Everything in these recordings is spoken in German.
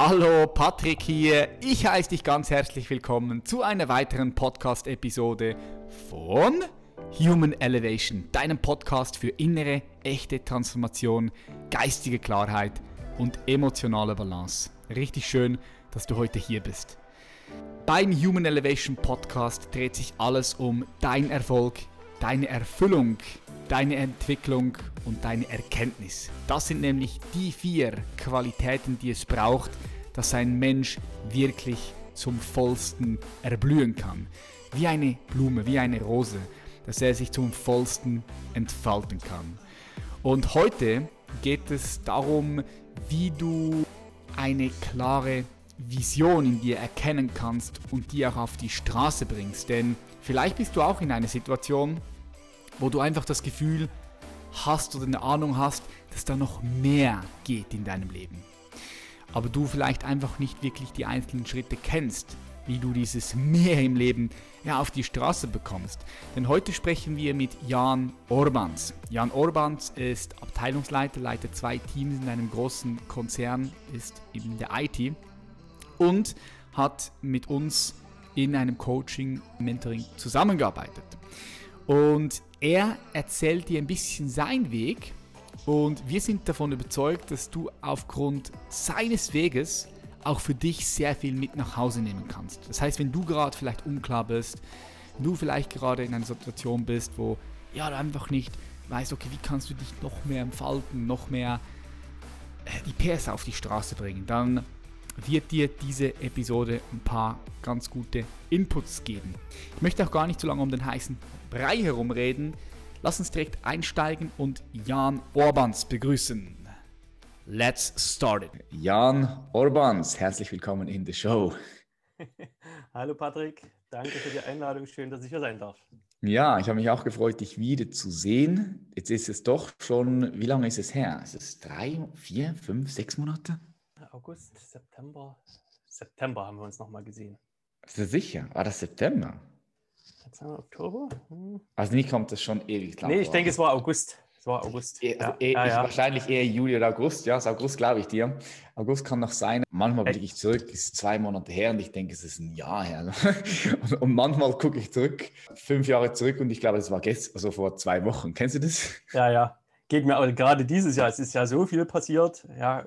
Hallo, Patrick hier. Ich heiße dich ganz herzlich willkommen zu einer weiteren Podcast-Episode von Human Elevation, deinem Podcast für innere, echte Transformation, geistige Klarheit und emotionale Balance. Richtig schön, dass du heute hier bist. Beim Human Elevation Podcast dreht sich alles um dein Erfolg, deine Erfüllung, deine Entwicklung und deine Erkenntnis. Das sind nämlich die vier Qualitäten, die es braucht, dass ein Mensch wirklich zum vollsten erblühen kann. Wie eine Blume, wie eine Rose, dass er sich zum vollsten entfalten kann. Und heute geht es darum, wie du eine klare Vision in dir erkennen kannst und die auch auf die Straße bringst. Denn vielleicht bist du auch in einer Situation, wo du einfach das Gefühl hast oder eine Ahnung hast, dass da noch mehr geht in deinem Leben. Aber du vielleicht einfach nicht wirklich die einzelnen Schritte kennst, wie du dieses Mehr im Leben ja, auf die Straße bekommst. Denn heute sprechen wir mit Jan Orbans. Jan Orbans ist Abteilungsleiter, leitet zwei Teams in einem großen Konzern, ist in der IT und hat mit uns in einem Coaching, Mentoring zusammengearbeitet. Und er erzählt dir ein bisschen seinen Weg und wir sind davon überzeugt, dass du aufgrund seines Weges auch für dich sehr viel mit nach Hause nehmen kannst. Das heißt, wenn du gerade vielleicht unklar bist, du vielleicht gerade in einer Situation bist, wo ja, einfach nicht weißt, okay, wie kannst du dich noch mehr entfalten, noch mehr äh, die PS auf die Straße bringen, dann wird dir diese Episode ein paar ganz gute Inputs geben. Ich möchte auch gar nicht zu lange um den heißen Brei herumreden. Lass uns direkt einsteigen und Jan Orbans begrüßen. Let's start it. Jan Orbans, herzlich willkommen in the show. Hallo Patrick, danke für die Einladung. Schön, dass ich hier sein darf. Ja, ich habe mich auch gefreut, dich wieder zu sehen. Jetzt ist es doch schon, wie lange ist es her? Ist es drei, vier, fünf, sechs Monate? August, September. September haben wir uns nochmal gesehen. Ist das sicher? War das September? Wir Oktober. Hm. Also nicht kommt das schon ewig lang. Nee, ich denke, es war August. Es war August. E also ja. E ja, ja. Wahrscheinlich eher Juli oder August. Ja, das August glaube ich dir. August kann noch sein. Manchmal blicke ich zurück, es ist zwei Monate her und ich denke, es ist ein Jahr her. und manchmal gucke ich zurück, fünf Jahre zurück und ich glaube, es war gestern, also vor zwei Wochen. Kennst du das? Ja, ja geht mir aber gerade dieses Jahr, es ist ja so viel passiert. Ja,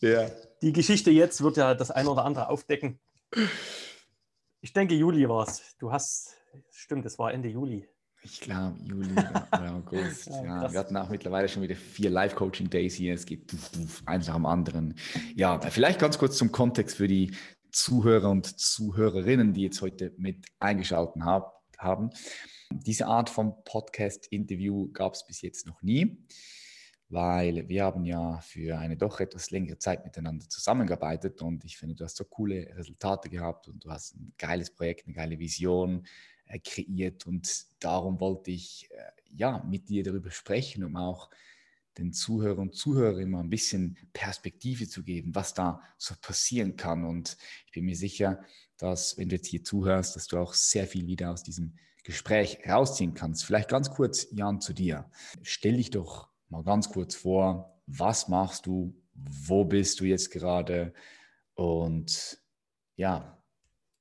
die, ja. die Geschichte jetzt wird ja das eine oder andere aufdecken. Ich denke, Juli war es. Du hast, stimmt, es war Ende Juli. Ich glaube, Juli oder August. ja, ja. Wir hatten auch mittlerweile schon wieder vier Live-Coaching-Days hier. Es gibt eins nach dem anderen. Ja, vielleicht ganz kurz zum Kontext für die Zuhörer und Zuhörerinnen, die jetzt heute mit eingeschaltet haben. Diese Art von Podcast-Interview gab es bis jetzt noch nie, weil wir haben ja für eine doch etwas längere Zeit miteinander zusammengearbeitet und ich finde, du hast so coole Resultate gehabt und du hast ein geiles Projekt, eine geile Vision äh, kreiert und darum wollte ich äh, ja mit dir darüber sprechen, um auch den Zuhörern und Zuhörern immer ein bisschen Perspektive zu geben, was da so passieren kann. Und ich bin mir sicher, dass, wenn du jetzt hier zuhörst, dass du auch sehr viel wieder aus diesem Gespräch rausziehen kannst. Vielleicht ganz kurz, Jan, zu dir. Stell dich doch mal ganz kurz vor, was machst du, wo bist du jetzt gerade und ja,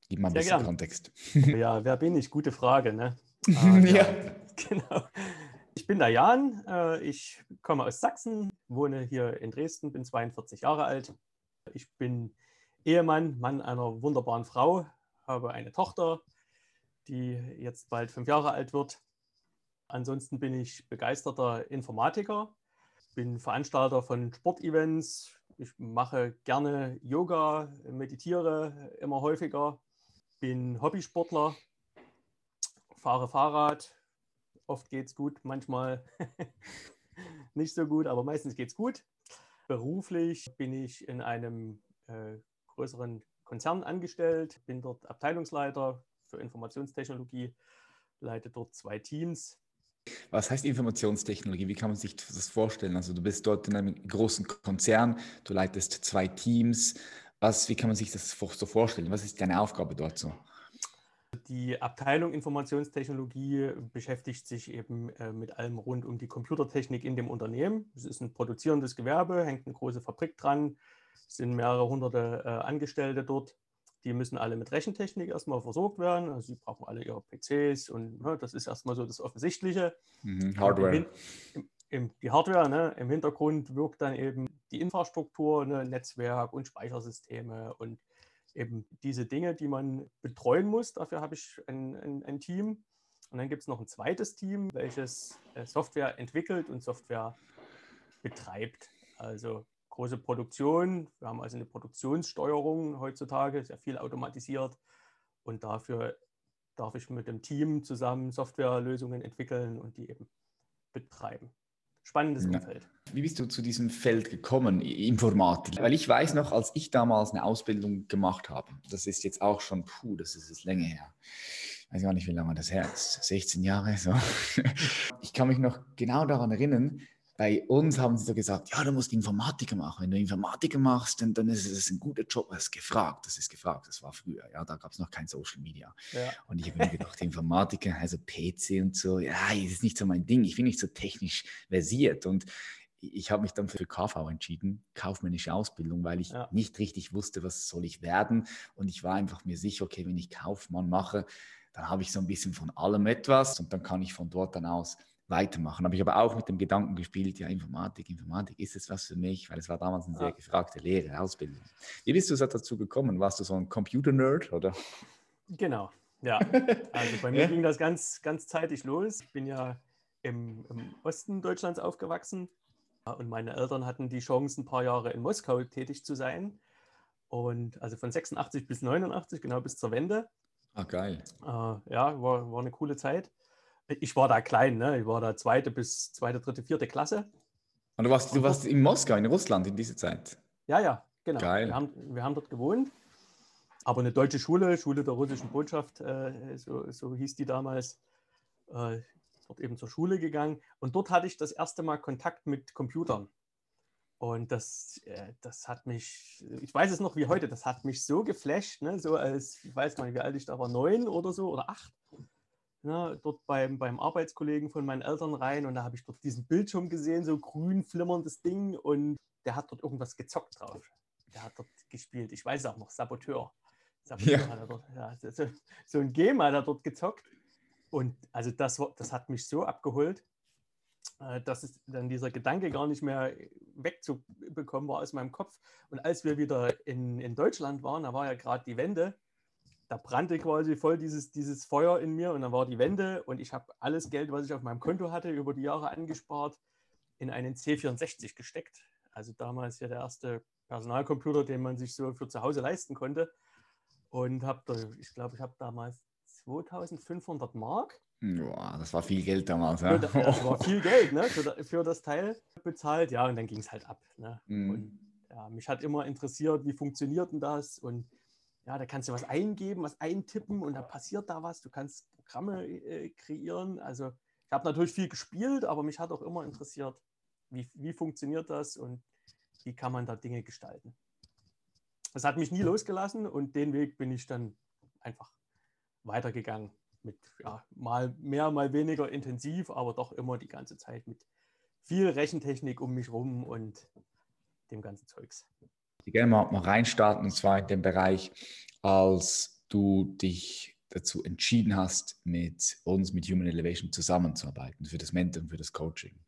gib mal ein Sehr bisschen gern. Kontext. Ja, wer bin ich? Gute Frage, ne? Ah, ja. ja, genau. Ich bin der Jan, äh, ich komme aus Sachsen, wohne hier in Dresden, bin 42 Jahre alt. Ich bin Ehemann, Mann einer wunderbaren Frau, habe eine Tochter, die jetzt bald fünf Jahre alt wird. Ansonsten bin ich begeisterter Informatiker, bin Veranstalter von Sportevents. Ich mache gerne Yoga, meditiere immer häufiger, bin Hobbysportler, fahre Fahrrad. Oft geht es gut, manchmal nicht so gut, aber meistens geht es gut. Beruflich bin ich in einem äh, größeren Konzern angestellt, bin dort Abteilungsleiter für Informationstechnologie, leite dort zwei Teams. Was heißt Informationstechnologie? Wie kann man sich das vorstellen? Also du bist dort in einem großen Konzern, du leitest zwei Teams. Was, wie kann man sich das so vorstellen? Was ist deine Aufgabe dort so? Die Abteilung Informationstechnologie beschäftigt sich eben äh, mit allem rund um die Computertechnik in dem Unternehmen. Es ist ein produzierendes Gewerbe, hängt eine große Fabrik dran. Es sind mehrere hunderte äh, Angestellte dort. Die müssen alle mit Rechentechnik erstmal versorgt werden. Also sie brauchen alle ihre PCs und ne, das ist erstmal so das Offensichtliche. Mhm, Hardware. Im, im, die Hardware, ne, im Hintergrund wirkt dann eben die Infrastruktur, ne, Netzwerk und Speichersysteme und eben diese Dinge, die man betreuen muss. Dafür habe ich ein, ein, ein Team. Und dann gibt es noch ein zweites Team, welches äh, Software entwickelt und Software betreibt. Also große Produktion. Wir haben also eine Produktionssteuerung heutzutage, sehr viel automatisiert. Und dafür darf ich mit dem Team zusammen Softwarelösungen entwickeln und die eben betreiben. Spannendes ja. Umfeld. Wie bist du zu diesem Feld gekommen, Informatik? Weil ich weiß noch, als ich damals eine Ausbildung gemacht habe, das ist jetzt auch schon, puh, das ist jetzt länger her. Ich weiß gar nicht, wie lange das her ist, 16 Jahre. So. Ich kann mich noch genau daran erinnern, bei uns haben sie so gesagt, ja, du musst Informatiker machen. Wenn du Informatiker machst, dann, dann ist es ein guter Job. Das ist gefragt, das ist gefragt. Das war früher, ja, da gab es noch kein Social Media. Ja. Und ich habe mir gedacht, Informatiker, also PC und so, ja, das ist nicht so mein Ding. Ich bin nicht so technisch versiert. Und ich habe mich dann für KV entschieden, kaufmännische Ausbildung, weil ich ja. nicht richtig wusste, was soll ich werden. Und ich war einfach mir sicher, okay, wenn ich Kaufmann mache, dann habe ich so ein bisschen von allem etwas und dann kann ich von dort dann aus weitermachen. Habe ich aber auch mit dem Gedanken gespielt, ja, Informatik, Informatik, ist es was für mich? Weil es war damals eine sehr gefragte Lehre, Ausbildung. Wie bist du dazu gekommen? Warst du so ein Computer-Nerd oder? Genau, ja. Also bei mir ging das ganz, ganz zeitig los. Ich bin ja im, im Osten Deutschlands aufgewachsen und meine Eltern hatten die Chance, ein paar Jahre in Moskau tätig zu sein. Und also von 86 bis 89, genau bis zur Wende. Ah, geil. Äh, ja, war, war eine coole Zeit ich war da klein, ne? ich war da zweite bis zweite, dritte, vierte Klasse. Und du warst, du warst in Moskau, in Russland in dieser Zeit? Ja, ja, genau. Geil. Wir haben, wir haben dort gewohnt. Aber eine deutsche Schule, Schule der russischen Botschaft, äh, so, so, hieß die damals, äh, dort eben zur Schule gegangen. Und dort hatte ich das erste Mal Kontakt mit Computern. Und das, äh, das hat mich, ich weiß es noch wie heute, das hat mich so geflasht, ne? so als, ich weiß nicht, wie alt ich da war, neun oder so oder acht ne, dort beim, beim Arbeitskollegen von meinen Eltern rein und da habe ich dort diesen Bildschirm gesehen, so grün flimmerndes Ding und der hat dort irgendwas gezockt drauf. Der hat dort gespielt. Ich weiß auch noch, Saboteur. Saboteur ja. hat er dort, ja, so, so, ein Game hat er dort gezockt. Und also das, das hat mich so abgeholt, äh, dass es dann dieser Gedanke gar nicht mehr wegzubekommen war aus meinem Kopf. Und als wir wieder in, in Deutschland waren, da war ja gerade die Wende, da brannte quasi voll dieses, dieses Feuer in mir und dann war die Wende und ich habe alles Geld, was ich auf meinem Konto hatte, über die Jahre angespart, in einen C64 gesteckt. Also damals ja der erste Personalcomputer, den man sich so für zu Hause leisten konnte. Und habe, ich glaube, ich habe damals 2500 Mark. Boah, das war viel Geld damals. Ja? Das war viel Geld ne, für, für, das Teil bezahlt. Ja, und dann ging es halt ab. Ne? Mm. Und ja, mich hat immer interessiert, wie funktioniert denn das? Und ja, da kannst du was eingeben, was eintippen und dann passiert da was. Du kannst Programme äh, kreieren. Also ich habe natürlich viel gespielt, aber mich hat auch immer interessiert, wie, wie funktioniert das und wie kann man da Dinge gestalten. Das hat mich nie losgelassen und den Weg bin ich dann einfach weitergegangen. Mit ja, mal mehr, mal weniger intensiv, aber doch immer die ganze Zeit mit viel Rechentechnik um mich rum und dem ganzen Zeugs. Ich gerne mal, mal reinstarten, und zwar in dem Bereich, als du dich dazu entschieden hast, mit uns, mit Human Elevation zusammenzuarbeiten, für das Mentoring, für das Coaching.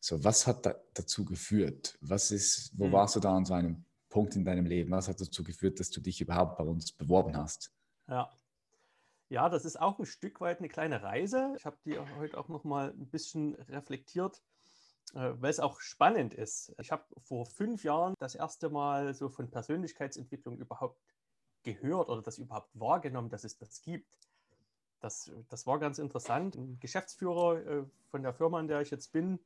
So, was hat da, dazu geführt? Was ist, wo hm. warst du da an so einem Punkt in deinem Leben? Was hat dazu geführt, dass du dich überhaupt bei uns beworben hast? Ja. Ja, das ist auch ein Stück weit eine kleine Reise. Ich habe die heute auch noch mal ein bisschen reflektiert. Äh, weil es auch spannend ist. Ich habe vor fünf Jahren das erste Mal so von Persönlichkeitsentwicklung überhaupt gehört oder das überhaupt wahrgenommen, dass es das gibt. Das, das war ganz interessant. Ein Geschäftsführer äh, von der Firma, in der ich jetzt bin,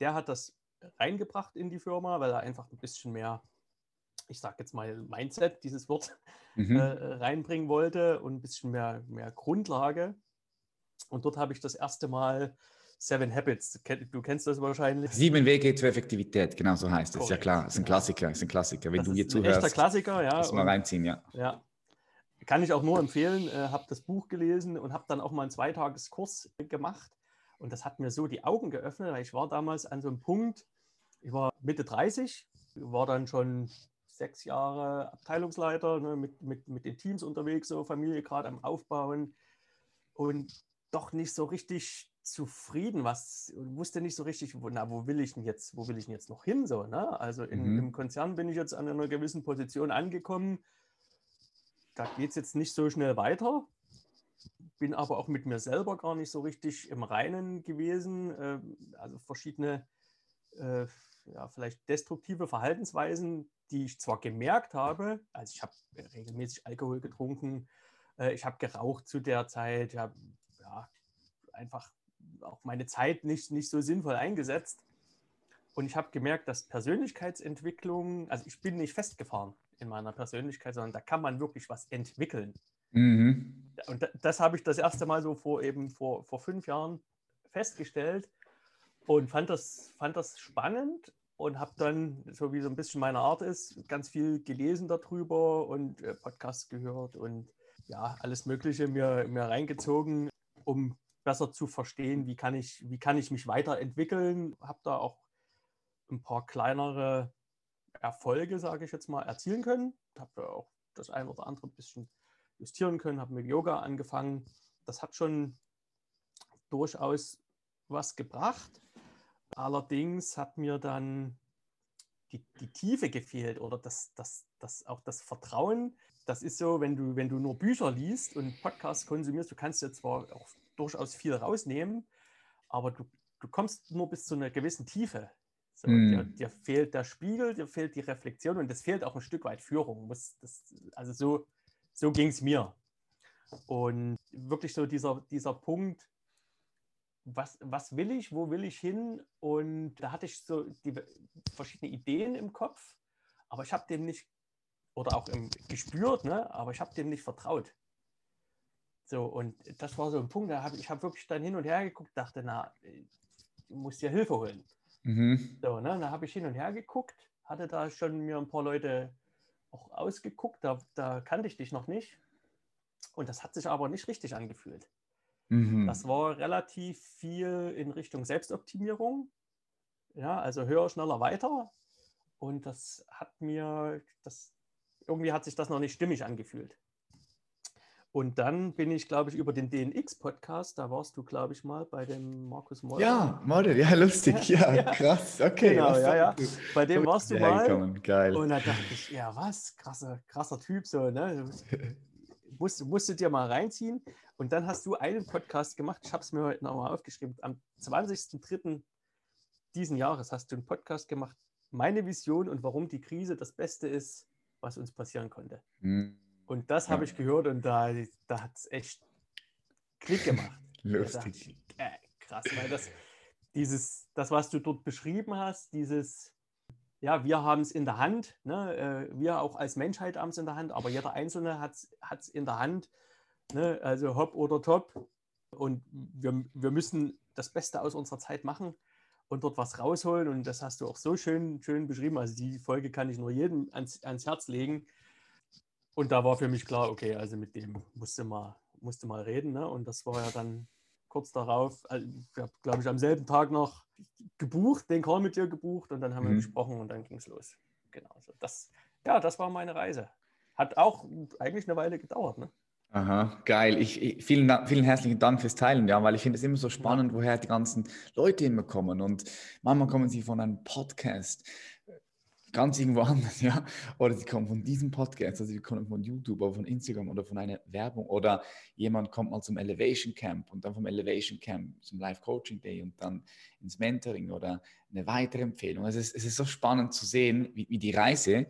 der hat das reingebracht in die Firma, weil er einfach ein bisschen mehr, ich sage jetzt mal Mindset, dieses Wort, mhm. äh, reinbringen wollte und ein bisschen mehr, mehr Grundlage. Und dort habe ich das erste Mal Seven Habits, du kennst das wahrscheinlich. Sieben Wege zur Effektivität, genau so heißt es. Ja klar, ist ein Klassiker, ist ein Klassiker. Wenn das du hier zuhörst, echter Klassiker, ja. Muss mal reinziehen, ja. Ja, kann ich auch nur empfehlen. Äh, habe das Buch gelesen und habe dann auch mal einen Zweitageskurs gemacht. Und das hat mir so die Augen geöffnet, weil ich war damals an so einem Punkt, ich war Mitte 30, war dann schon sechs Jahre Abteilungsleiter, ne, mit, mit, mit den Teams unterwegs, so Familie gerade am Aufbauen und doch nicht so richtig zufrieden, was wusste nicht so richtig, wo, na, wo will ich denn jetzt, wo will ich denn jetzt noch hin? So, ne? Also in, mhm. im Konzern bin ich jetzt an einer gewissen Position angekommen. Da geht es jetzt nicht so schnell weiter. Bin aber auch mit mir selber gar nicht so richtig im Reinen gewesen. Äh, also verschiedene, äh, ja, vielleicht destruktive Verhaltensweisen, die ich zwar gemerkt habe, also ich habe regelmäßig Alkohol getrunken, äh, ich habe geraucht zu der Zeit, ich habe ja, einfach auch meine Zeit nicht, nicht so sinnvoll eingesetzt. Und ich habe gemerkt, dass Persönlichkeitsentwicklung, also ich bin nicht festgefahren in meiner Persönlichkeit, sondern da kann man wirklich was entwickeln. Mhm. Und das, habe ich das erste Mal so vor eben vor, vor fünf Jahren festgestellt und fand das, fand das spannend und habe dann, so wie so ein bisschen meine Art ist, ganz viel gelesen darüber und äh, Podcasts gehört und ja, alles Mögliche mir, mir reingezogen, um besser zu verstehen, wie kann ich, wie kann ich mich weiterentwickeln. Habe da auch ein paar kleinere Erfolge, sage ich jetzt mal, erzielen können. Habe auch das ein oder andere ein bisschen justieren können, habe mit Yoga angefangen. Das hat schon durchaus was gebracht. Allerdings hat mir dann die, die Tiefe gefehlt oder das, das, das, auch das Vertrauen. Das ist so, wenn du, wenn du nur Bücher liest und Podcasts konsumierst, du kannst ja zwar auch durchaus viel rausnehmen, aber du, du kommst nur bis zu einer gewissen Tiefe. So, mm. dir, dir, fehlt der Spiegel, dir fehlt die Reflexion und es fehlt auch ein Stück weit Führung. Das, also so, so ging es mir. Und wirklich so dieser, dieser Punkt, was, was will ich, wo will ich hin? Und da hatte ich so die verschiedene Ideen im Kopf, aber ich habe dem nicht, oder auch im, gespürt, ne? aber ich habe dem nicht vertraut. So, und das war so ein Punkt, da habe ich habe wirklich dann hin und her geguckt, dachte, na, du musst dir Hilfe holen. Mhm. So, ne, da habe ich hin und her geguckt, hatte da schon mir ein paar Leute auch ausgeguckt, da, da kannte ich dich noch nicht. Und das hat sich aber nicht richtig angefühlt. Mhm. Das war relativ viel in Richtung Selbstoptimierung. Ja, also höher, schneller, weiter. Und das hat mir, das, irgendwie hat sich das noch nicht stimmig angefühlt. Und dann bin ich, glaube ich, über den DNX-Podcast, da warst du, glaube ich, mal bei dem Markus Moller. Ja, Model, ja, lustig, ja, ja. krass, okay. Genau, ja, ja. Bei dem warst du mal. Geil. Und da dachte ich, ja, was, krasser, krasser Typ, so, ne? Musst, musst du dir mal reinziehen. Und dann hast du einen Podcast gemacht, ich habe es mir heute nochmal aufgeschrieben, am 20.03. diesen Jahres hast du einen Podcast gemacht, meine Vision und warum die Krise das Beste ist, was uns passieren konnte. Mhm. Und das habe ich gehört und da, da hat es echt Klick gemacht. Lustig. Ich, äh, krass, weil das, dieses, das, was du dort beschrieben hast, dieses, ja, wir haben es in der Hand, ne? Äh, wir auch als Menschheit haben es in der Hand, aber jeder Einzelne hat es in der Hand, ne? also hopp oder top. Und wir, wir müssen das Beste aus unserer Zeit machen und dort was rausholen. Und das hast du auch so schön, schön beschrieben. Also die Folge kann ich nur jedem ans, ans Herz legen. Und da war für mich klar, okay, also mit dem musste mal, musste mal reden. Ne? Und das war ja dann kurz darauf, also ich habe, glaube ich, am selben Tag noch gebucht, den Call mit dir gebucht und dann haben mhm. wir gesprochen und dann ging es los. Genau. Also das, ja, das war meine Reise. Hat auch eigentlich eine Weile gedauert. Ne? Aha, geil. Ich, ich, vielen, vielen herzlichen Dank fürs Teilen, ja, weil ich finde es immer so spannend, ja. woher die ganzen Leute immer kommen. Und manchmal kommen sie von einem Podcast ganz irgendwo anders, ja. Oder sie kommen von diesem Podcast, also sie kommen von YouTube oder von Instagram oder von einer Werbung. Oder jemand kommt mal zum Elevation Camp und dann vom Elevation Camp zum Live Coaching Day und dann ins Mentoring oder eine weitere Empfehlung. Also es, es ist so spannend zu sehen, wie, wie die Reise,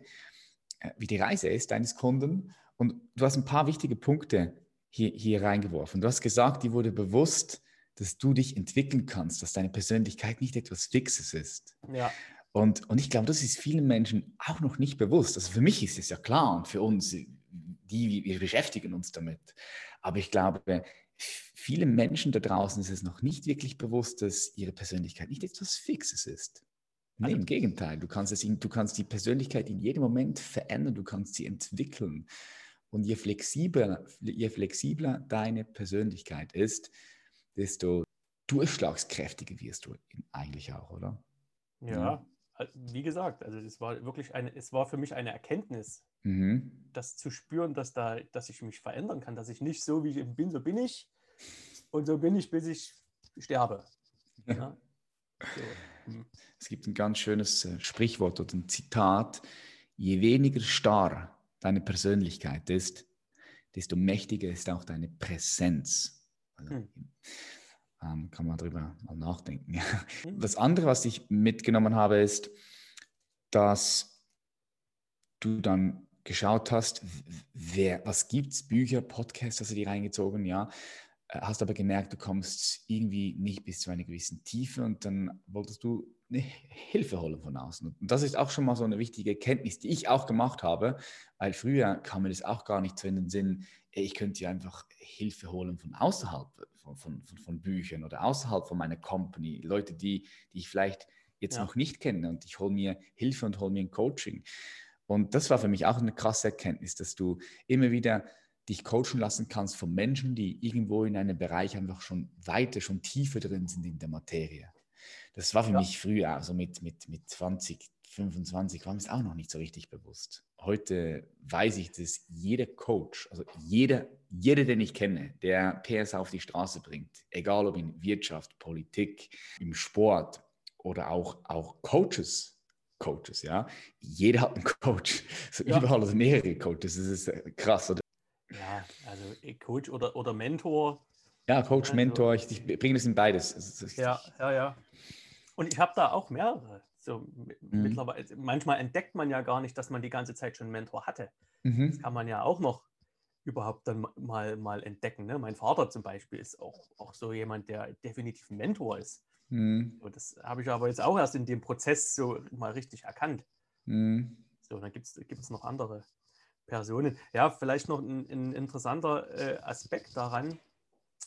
äh, wie die Reise ist deines Kunden. Und du hast ein paar wichtige Punkte hier, hier reingeworfen. Du hast gesagt, die wurde bewusst, dass du dich entwickeln kannst, dass deine Persönlichkeit nicht etwas Fixes ist. Ja. Und, und ich glaube, das ist vielen Menschen auch noch nicht bewusst. Also für mich ist es ja klar und für uns, die, wir beschäftigen uns damit. Aber ich glaube, vielen Menschen da draußen ist es noch nicht wirklich bewusst, dass ihre Persönlichkeit nicht etwas Fixes ist. Nee, im Gegenteil, du kannst, es, du kannst die Persönlichkeit in jedem Moment verändern, du kannst sie entwickeln. Und je flexibler, je flexibler deine Persönlichkeit ist, desto durchschlagskräftiger wirst du eigentlich auch, oder? Ja, äh, wie gesagt, also es war wirklich eine, es war für mich eine Erkenntnis, mhm. das zu spüren, dass da, dass ich mich verändern kann, dass ich nicht so wie ich bin, so bin ich und so bin ich, bis ich sterbe. Ja. So. Mhm. Es gibt ein ganz schönes äh, Sprichwort oder ein Zitat: Je weniger starr deine Persönlichkeit ist, desto mächtiger ist auch deine Präsenz. Also, hm. Ähm, kann man darüber mal nachdenken. Hm. Das andere, was ich mitgenommen habe, ist, dass du dann geschaut hast, wer, was gibt es, Bücher, Podcasts, hast du die reingezogen, ja, äh, hast aber gemerkt, du kommst irgendwie nicht bis zu einer gewissen Tiefe und dann wolltest du eine Hilfe holen von außen. Und das ist auch schon mal so eine wichtige Erkenntnis, die ich auch gemacht habe, weil früher kam mir das auch gar nicht so in den Sinn, ich könnte ja einfach Hilfe holen von außerhalb von, von, von, Büchern oder außerhalb von meiner Company, Leute, die, die ich vielleicht jetzt ja. noch nicht kenne und ich hole mir Hilfe und hole mir ein Coaching. Und das war für mich auch eine krasse Erkenntnis, dass du immer wieder dich coachen lassen kannst von Menschen, die irgendwo in einem Bereich einfach schon weiter, schon tiefer drin sind in der Materie. Das war für ja. mich früher, also mit, mit, mit 20, 25, war mir es auch noch nicht so richtig bewusst. Heute weiß ich, dass jeder Coach, also jeder, jeder, den ich kenne, der PS auf die Straße bringt, egal ob in Wirtschaft, Politik, im Sport oder auch, auch Coaches, Coaches, ja. Jeder hat einen Coach. So ja. Überall also mehrere Coaches. Das ist äh, krass, oder? Ja, also Coach oder, oder Mentor. Ja, Coach, also, Mentor, ich, ich bringe das in beides. Ja, ja, ja. Und ich habe da auch mehrere. So, mhm. mittlerweile, manchmal entdeckt man ja gar nicht, dass man die ganze Zeit schon einen Mentor hatte. Mhm. Das kann man ja auch noch überhaupt dann mal, mal entdecken. Ne? Mein Vater zum Beispiel ist auch, auch so jemand, der definitiv ein Mentor ist. Mhm. So, das habe ich aber jetzt auch erst in dem Prozess so mal richtig erkannt. Mhm. So, dann gibt es noch andere Personen. Ja, vielleicht noch ein, ein interessanter äh, Aspekt daran.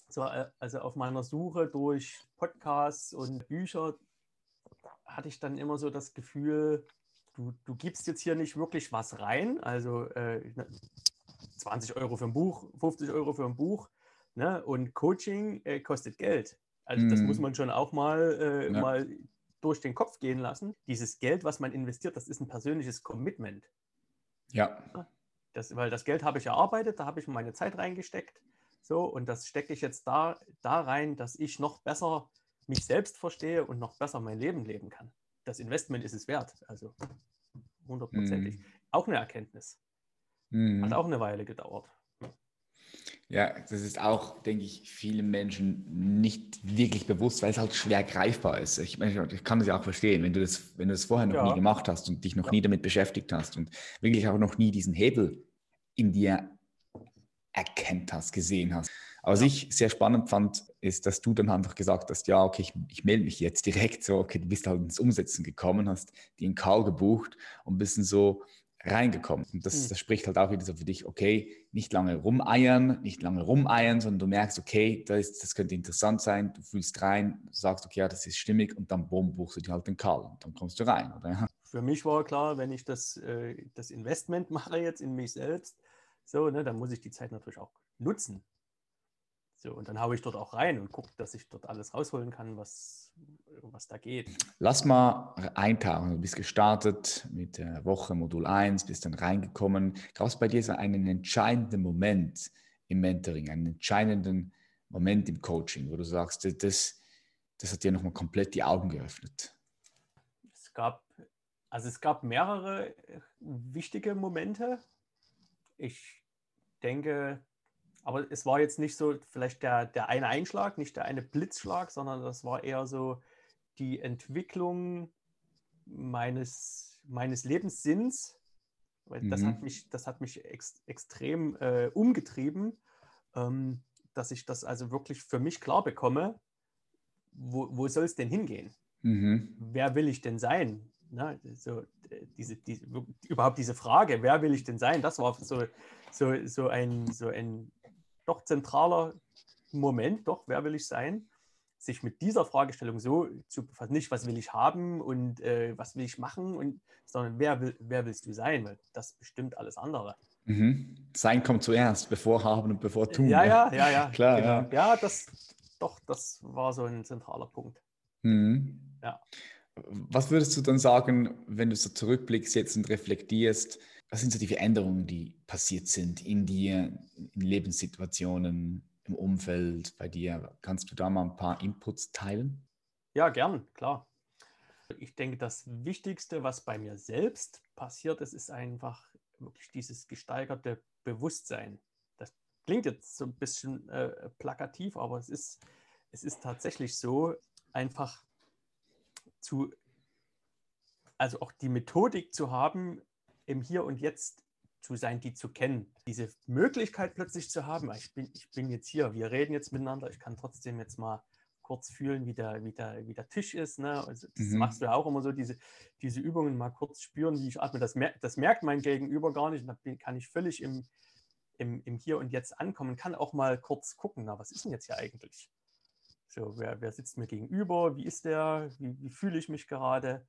So, äh, also auf meiner Suche durch Podcasts und Bücher hatte ich dann immer so das Gefühl, du, du gibst jetzt hier nicht wirklich was rein. Also äh, 20 Euro für ein Buch, 50 Euro für ein Buch. Ne? Und Coaching äh, kostet Geld. Also das muss mhm. man schon auch mal, äh, ja. mal durch den Kopf gehen lassen. Dieses Geld, was man investiert, das ist ein persönliches Commitment. Ja. Das, weil das Geld habe ich erarbeitet, da habe ich meine Zeit reingesteckt. So, und das stecke ich jetzt da, da rein, dass ich noch besser mich selbst verstehe und noch besser mein Leben leben kann. Das Investment ist es wert, also hundertprozentig. Mm. Auch eine Erkenntnis. Mm. Hat auch eine Weile gedauert. Ja, das ist auch, denke ich, vielen Menschen nicht wirklich bewusst, weil es halt schwer greifbar ist. Ich, ich kann das ja auch verstehen, wenn du das, wenn du das vorher noch ja. nie gemacht hast und dich noch ja. nie damit beschäftigt hast und wirklich auch noch nie diesen Hebel in dir erkennt hast, gesehen hast. Aber was ich sehr spannend fand, ist, dass du dann einfach gesagt hast, ja, okay, ich, ich melde mich jetzt direkt so, okay, du bist halt ins Umsetzen gekommen, hast den Call gebucht und bist so reingekommen. Und das, mhm. das spricht halt auch wieder so für dich, okay, nicht lange rumeiern, nicht lange rumeiern, sondern du merkst, okay, das, das könnte interessant sein, du fühlst rein, sagst, okay, ja, das ist stimmig und dann boom, buchst du dir halt den Call und dann kommst du rein, oder? Für mich war klar, wenn ich das, äh, das Investment mache jetzt in mich selbst, so, ne, dann muss ich die Zeit natürlich auch nutzen. So, und dann haue ich dort auch rein und gucke, dass ich dort alles rausholen kann, was, was da geht. Lass mal eintauchen. Du bist gestartet mit der Woche Modul 1, bist dann reingekommen. Gab es bei dir so einen entscheidenden Moment im Mentoring, einen entscheidenden Moment im Coaching, wo du sagst, das, das hat dir nochmal komplett die Augen geöffnet? Es gab, also es gab mehrere wichtige Momente. Ich denke, aber es war jetzt nicht so vielleicht der, der eine Einschlag, nicht der eine Blitzschlag, sondern das war eher so die Entwicklung meines, meines Lebenssinns. Das hat mhm. mich, das hat mich ex, extrem äh, umgetrieben, ähm, dass ich das also wirklich für mich klar bekomme, wo, wo soll es denn hingehen? Mhm. Wer will ich denn sein? Na, so, äh, diese, diese, überhaupt diese Frage, wer will ich denn sein? Das war so, so, so, ein, so ein doch zentraler Moment, doch, wer will ich sein? Sich mit dieser Fragestellung so zu befassen, nicht was will ich haben und äh, was will ich machen, und, sondern wer, will, wer willst du sein? Weil das bestimmt alles andere. Mhm. Sein kommt zuerst, bevor haben und bevor tun. Ja, ja, ja, ja. Klar, genau. ja. Ja, das, doch, das war so ein zentraler Punkt. Mhm. Ja. Was würdest du dann sagen, wenn du so zurückblickst jetzt und reflektierst, was sind so die Veränderungen, die passiert sind in dir, in Lebenssituationen, im Umfeld bei dir? Kannst du da mal ein paar Inputs teilen? Ja, gern, klar. Ich denke, das Wichtigste, was bei mir selbst passiert ist, ist einfach wirklich dieses gesteigerte Bewusstsein. Das klingt jetzt so ein bisschen äh, plakativ, aber es ist, es ist tatsächlich so, einfach zu, also auch die Methodik zu haben, im Hier und Jetzt zu sein, die zu kennen. Diese Möglichkeit plötzlich zu haben, ich bin, ich bin jetzt hier, wir reden jetzt miteinander, ich kann trotzdem jetzt mal kurz fühlen, wie der, wie der, wie der Tisch ist. Ne? Also das mhm. machst du ja auch immer so, diese, diese Übungen mal kurz spüren, wie ich atme. Das, mer das merkt mein Gegenüber gar nicht. Da kann ich völlig im, im, im Hier und Jetzt ankommen. Kann auch mal kurz gucken, na, was ist denn jetzt hier eigentlich? So, wer, wer sitzt mir gegenüber? Wie ist der? Wie, wie fühle ich mich gerade?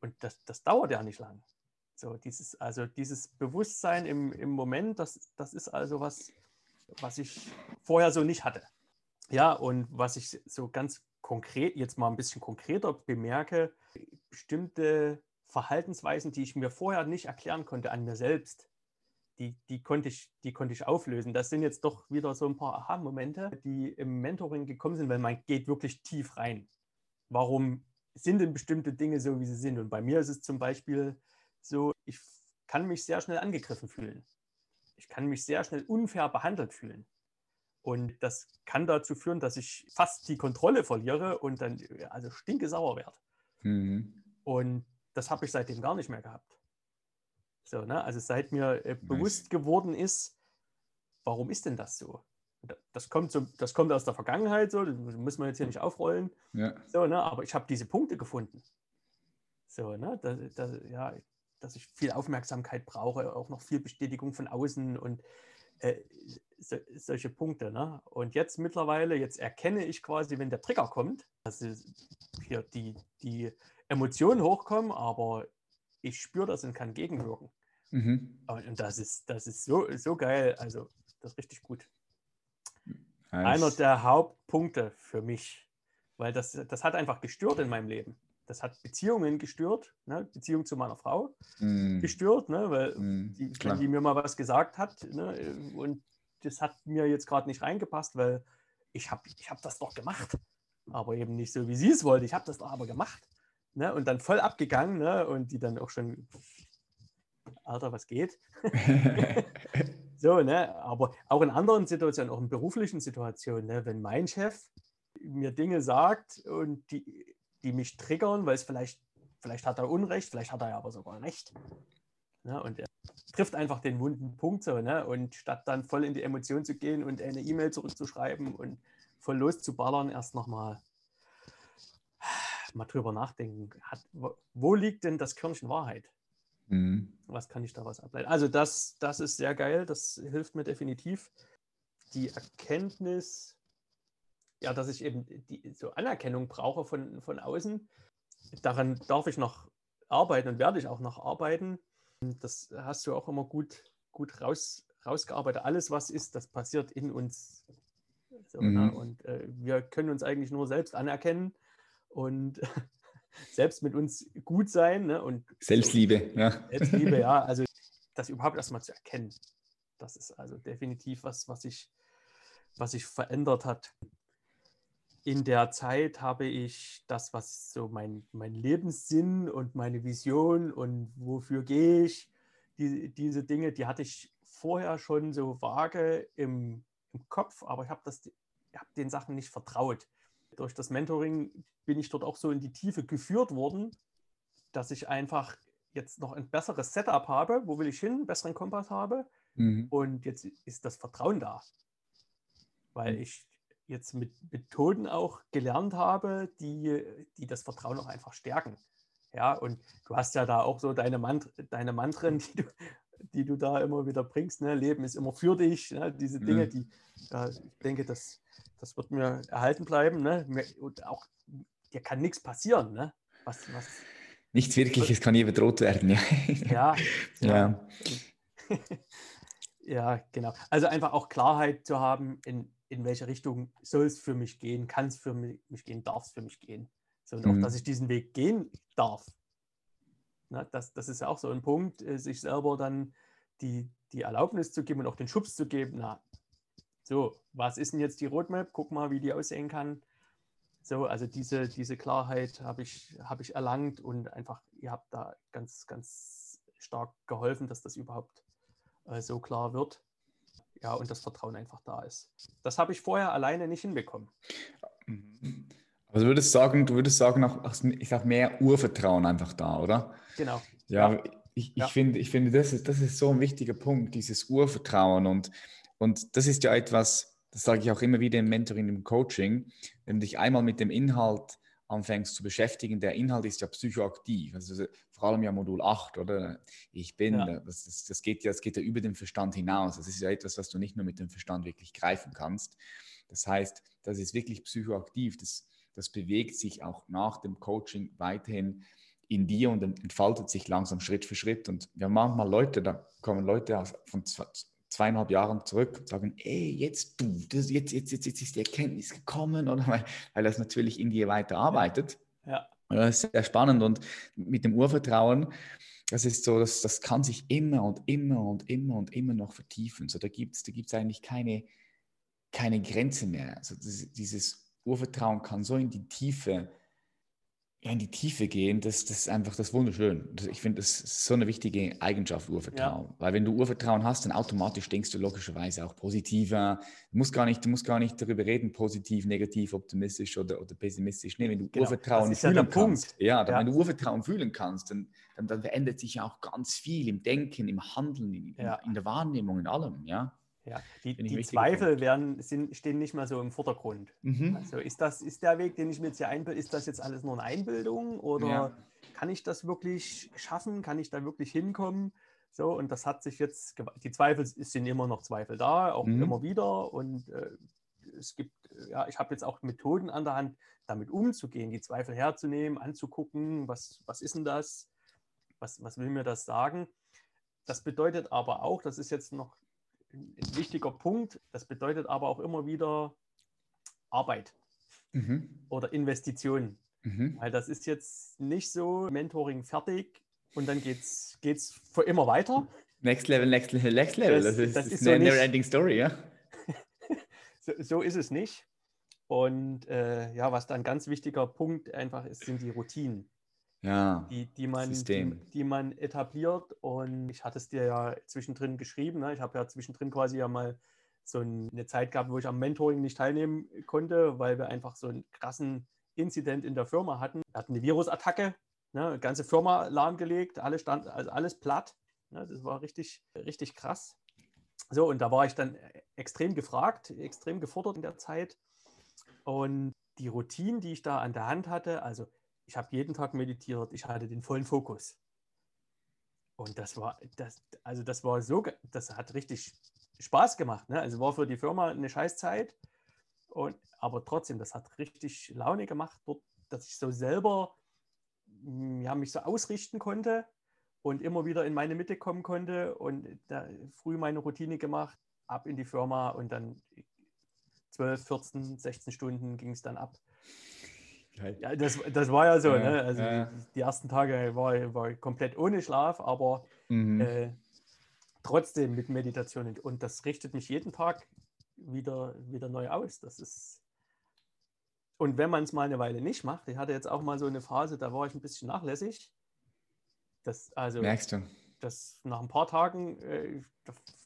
Und das, das dauert ja nicht lang. So, dieses, also dieses Bewusstsein im, im Moment, das, das ist also was, was ich vorher so nicht hatte. Ja, und was ich so ganz konkret, jetzt mal ein bisschen konkreter bemerke, bestimmte Verhaltensweisen, die ich mir vorher nicht erklären konnte an mir selbst, die, die, konnte ich, die konnte ich auflösen. Das sind jetzt doch wieder so ein paar Aha-Momente, die im Mentoring gekommen sind, weil man geht wirklich tief rein. Warum sind denn bestimmte Dinge so, wie sie sind? Und bei mir ist es zum Beispiel so, ich kann mich sehr schnell angegriffen fühlen. Ich kann mich sehr schnell unfair behandelt fühlen. Und das kann dazu führen, dass ich fast die Kontrolle verliere und dann also stinke sauer werde. Mhm. Und das habe ich seitdem gar nicht mehr gehabt. So, ne? Also seit mir äh, nice. bewusst geworden ist, warum ist denn das so? Das kommt, so, das kommt aus der Vergangenheit, so, das muss man jetzt hier nicht aufrollen. Ja. So, ne? Aber ich habe diese Punkte gefunden. So, ne? Das, das, ja, dass ich viel Aufmerksamkeit brauche, auch noch viel Bestätigung von außen und äh, so, solche Punkte. Ne? Und jetzt mittlerweile, jetzt erkenne ich quasi, wenn der Trigger kommt, dass hier die, die Emotionen hochkommen, aber ich spüre das und kann gegenwirken. Mhm. Und das ist, das ist so, so geil. Also, das ist richtig gut. Nice. Einer der Hauptpunkte für mich, weil das, das hat einfach gestört in meinem Leben. Das hat Beziehungen gestört, ne? Beziehung zu meiner Frau mm. gestört, ne? weil mm, die, wenn die mir mal was gesagt hat ne? und das hat mir jetzt gerade nicht reingepasst, weil ich habe ich hab das doch gemacht, aber eben nicht so, wie sie es wollte. Ich habe das doch aber gemacht. Ne? Und dann voll abgegangen ne? und die dann auch schon, Alter, was geht? so, ne? aber auch in anderen Situationen, auch in beruflichen Situationen, ne? wenn mein Chef mir Dinge sagt und die die mich triggern, weil es vielleicht, vielleicht hat er Unrecht, vielleicht hat er ja aber sogar Recht. Ne? Und er trifft einfach den wunden Punkt so, ne? Und statt dann voll in die Emotion zu gehen und eine E-Mail zurückzuschreiben und voll loszuballern, erst nochmal mal drüber nachdenken. Hat, wo liegt denn das Körnchen Wahrheit? Mhm. Was kann ich daraus ableiten? Also das, das ist sehr geil, das hilft mir definitiv. Die Erkenntnis, ja, dass ich eben die, so Anerkennung brauche von, von außen. Daran darf ich noch arbeiten und werde ich auch noch arbeiten. Das hast du auch immer gut, gut raus, rausgearbeitet. Alles, was ist, das passiert in uns. So, mhm. ne? Und äh, wir können uns eigentlich nur selbst anerkennen und selbst mit uns gut sein. Ne? Und Selbstliebe, ja. Selbstliebe, ja. Also das überhaupt erstmal zu erkennen. Das ist also definitiv was, was sich was sich verändert hat in der Zeit habe ich das, was so mein, mein Lebenssinn und meine Vision und wofür gehe ich, die, diese Dinge, die hatte ich vorher schon so vage im, im Kopf, aber ich habe hab den Sachen nicht vertraut. Durch das Mentoring bin ich dort auch so in die Tiefe geführt worden, dass ich einfach jetzt noch ein besseres Setup habe, wo will ich hin, einen besseren Kompass habe. Mhm. Und jetzt ist das Vertrauen da. Weil mhm. ich jetzt mit Methoden auch gelernt habe, die, die das Vertrauen auch einfach stärken. Ja, und du hast ja da auch so deine, Mant deine Mantren, die du, die du da immer wieder bringst. Ne? Leben ist immer für dich. Ne? Diese Dinge, die, äh, ich denke, das, das wird mir erhalten bleiben. Ne? Und auch, dir kann nichts passieren. Ne? Was, was, Nichts Wirkliches kann je bedroht werden. Ja. ja. ja. ja, genau. Also einfach auch Klarheit zu haben in, in welche Richtung soll es für mich gehen, kann es für mich, gehen, darf es für mich gehen. So, und auch, mhm. dass ich diesen Weg gehen darf. Na, das, das ist ja auch so ein Punkt, äh, sich selber dann die, die Erlaubnis zu geben und auch den Schubs zu geben. Na, so, was ist denn jetzt die Roadmap? Guck mal, wie die aussehen kann. So, also diese, diese Klarheit habe ich, hab ich erlangt und einfach, ihr habt da ganz, ganz stark geholfen, dass das überhaupt äh, so klar wird. Ja, und das Vertrauen einfach da ist. Das habe ich vorher alleine nicht hinbekommen. Also würdest sagen, du würdest sagen, auch, ich sage mehr Urvertrauen einfach da, oder? Genau. Ja, ja. ich, ich ja. finde, ich finde das, ist, das ist so ein wichtiger Punkt, dieses Urvertrauen. Und, und das ist ja etwas, das sage ich auch immer wieder im Mentoring, im Coaching, wenn du dich einmal mit dem Inhalt anfängst zu beschäftigen, der Inhalt ist ja psychoaktiv, also vor allem ja Modul 8, oder? Ich bin, ja. das, das, das, geht ja, das geht ja über den Verstand hinaus. Das ist ja etwas, was du nicht nur mit dem Verstand wirklich greifen kannst. Das heißt, das ist wirklich psychoaktiv, das, das bewegt sich auch nach dem Coaching weiterhin in dir und entfaltet sich langsam Schritt für Schritt. Und wir haben manchmal Leute, da kommen Leute von zweieinhalb Jahren zurück und sagen, ey, jetzt du, das, jetzt, jetzt, jetzt, jetzt ist die Erkenntnis gekommen, oder? Weil, weil das natürlich in dir weiter arbeitet. Ja. Das ist sehr spannend und mit dem Urvertrauen, das ist so, das, das kann sich immer und immer und immer und immer noch vertiefen. So, da gibt es da gibt's eigentlich keine, keine Grenze mehr. Also das, dieses Urvertrauen kann so in die Tiefe ja, in die Tiefe gehen, das, das ist einfach das wunderschön. Ich finde, das ist so eine wichtige Eigenschaft, Urvertrauen. Ja. Weil wenn du Urvertrauen hast, dann automatisch denkst du logischerweise auch positiver. Du musst gar nicht, du musst gar nicht darüber reden, positiv, negativ, optimistisch oder, oder pessimistisch. Nee, wenn du genau. Urvertrauen fühlen ja kannst, ja, dann, ja. wenn du Urvertrauen fühlen kannst, dann, dann, dann verändert sich ja auch ganz viel im Denken, im Handeln, in, in der Wahrnehmung, in allem, ja. Ja, die, die Zweifel werden, sind, stehen nicht mehr so im Vordergrund. Mhm. Also ist das, ist der Weg, den ich mir jetzt hier einbilde, ist das jetzt alles nur eine Einbildung oder ja. kann ich das wirklich schaffen? Kann ich da wirklich hinkommen? So, und das hat sich jetzt, die Zweifel sind immer noch Zweifel da, auch mhm. immer wieder. Und äh, es gibt, ja, ich habe jetzt auch Methoden an der Hand, damit umzugehen, die Zweifel herzunehmen, anzugucken, was, was ist denn das? Was, was will mir das sagen? Das bedeutet aber auch, das ist jetzt noch ein wichtiger Punkt. Das bedeutet aber auch immer wieder Arbeit mhm. oder Investitionen. Mhm. Weil das ist jetzt nicht so Mentoring fertig und dann geht es für immer weiter. Next Level, Next Level, Next Level. Das, das ist, das ist eine so Never-Ending Story, ja? so, so, ist es nicht. Und äh, ja, was dann ein ganz wichtiger Punkt einfach ist, sind die Routinen ja, die, die, man, die, die, man etabliert. Und ich hatte es dir ja zwischendrin geschrieben. Ne? Ich habe ja zwischendrin quasi ja mal so eine Zeit gehabt, wo ich am Mentoring nicht teilnehmen konnte, weil wir einfach so einen krassen Inzident in der Firma hatten. Wir hatten eine Virusattacke, ne? ganze Firma lahmgelegt, alles stand, also alles platt. Ne? Das war richtig, richtig krass. So, und da war ich dann extrem gefragt, extrem gefordert in der Zeit. Und die Routinen, die ich da an der Hand hatte, also ich habe jeden Tag meditiert, ich hatte den vollen Fokus. Und das war, das, also das war so, das hat richtig Spaß gemacht. Ne? Also war für die Firma eine Scheißzeit. Und, aber trotzdem, das hat richtig Laune gemacht, dort, dass ich so selber hm, ja, mich so ausrichten konnte und immer wieder in meine Mitte kommen konnte und früh meine Routine gemacht, ab in die Firma und dann 12, 14, 16 Stunden ging es dann ab. Ja, das, das war ja so. Ja, ne? Also ja. die, die, ersten Tage war, war komplett ohne Schlaf, aber mhm. äh, trotzdem mit Meditation. Und das richtet mich jeden Tag wieder, wieder neu aus. Das ist. Und wenn man es mal eine Weile nicht macht, ich hatte jetzt auch mal so eine Phase, da war ich ein bisschen nachlässig. Das, also, Merkst du? Das nach ein paar Tagen äh,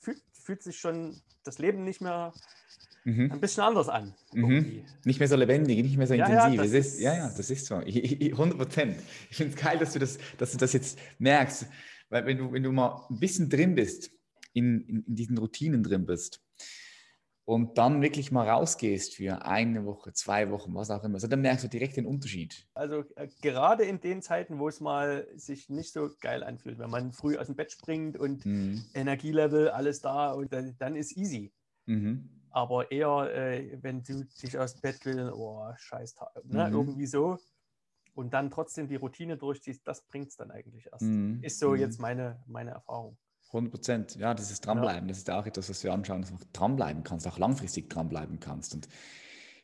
fühlt, fühlt sich schon das Leben nicht mehr mhm. ein bisschen anders an. Mhm. Nicht mehr so lebendig, nicht mehr so ja, intensiv. Ja, das ist, ja, ja, das ist so. 100 Prozent. Ich finde es geil, dass du, das, dass du das jetzt merkst. Weil wenn du, wenn du mal ein bisschen drin bist, in, in, in diesen Routinen drin bist, und dann wirklich mal rausgehst für eine Woche, zwei Wochen, was auch immer, also dann merkst du direkt den Unterschied. Also äh, gerade in den Zeiten, wo es mal sich nicht so geil anfühlt, wenn man früh aus dem Bett springt und mhm. Energielevel, alles da und dann, dann ist easy. Mhm aber eher, äh, wenn du dich aus dem Bett willst, oh, scheiß, ne? Mhm. irgendwie so. Und dann trotzdem die Routine durchziehst, das bringt es dann eigentlich erst. Mhm. Ist so mhm. jetzt meine, meine Erfahrung. 100 Prozent, ja, das ist dranbleiben. Ja. Das ist auch etwas, was wir anschauen, dass du dranbleiben kannst, auch langfristig dranbleiben kannst. Und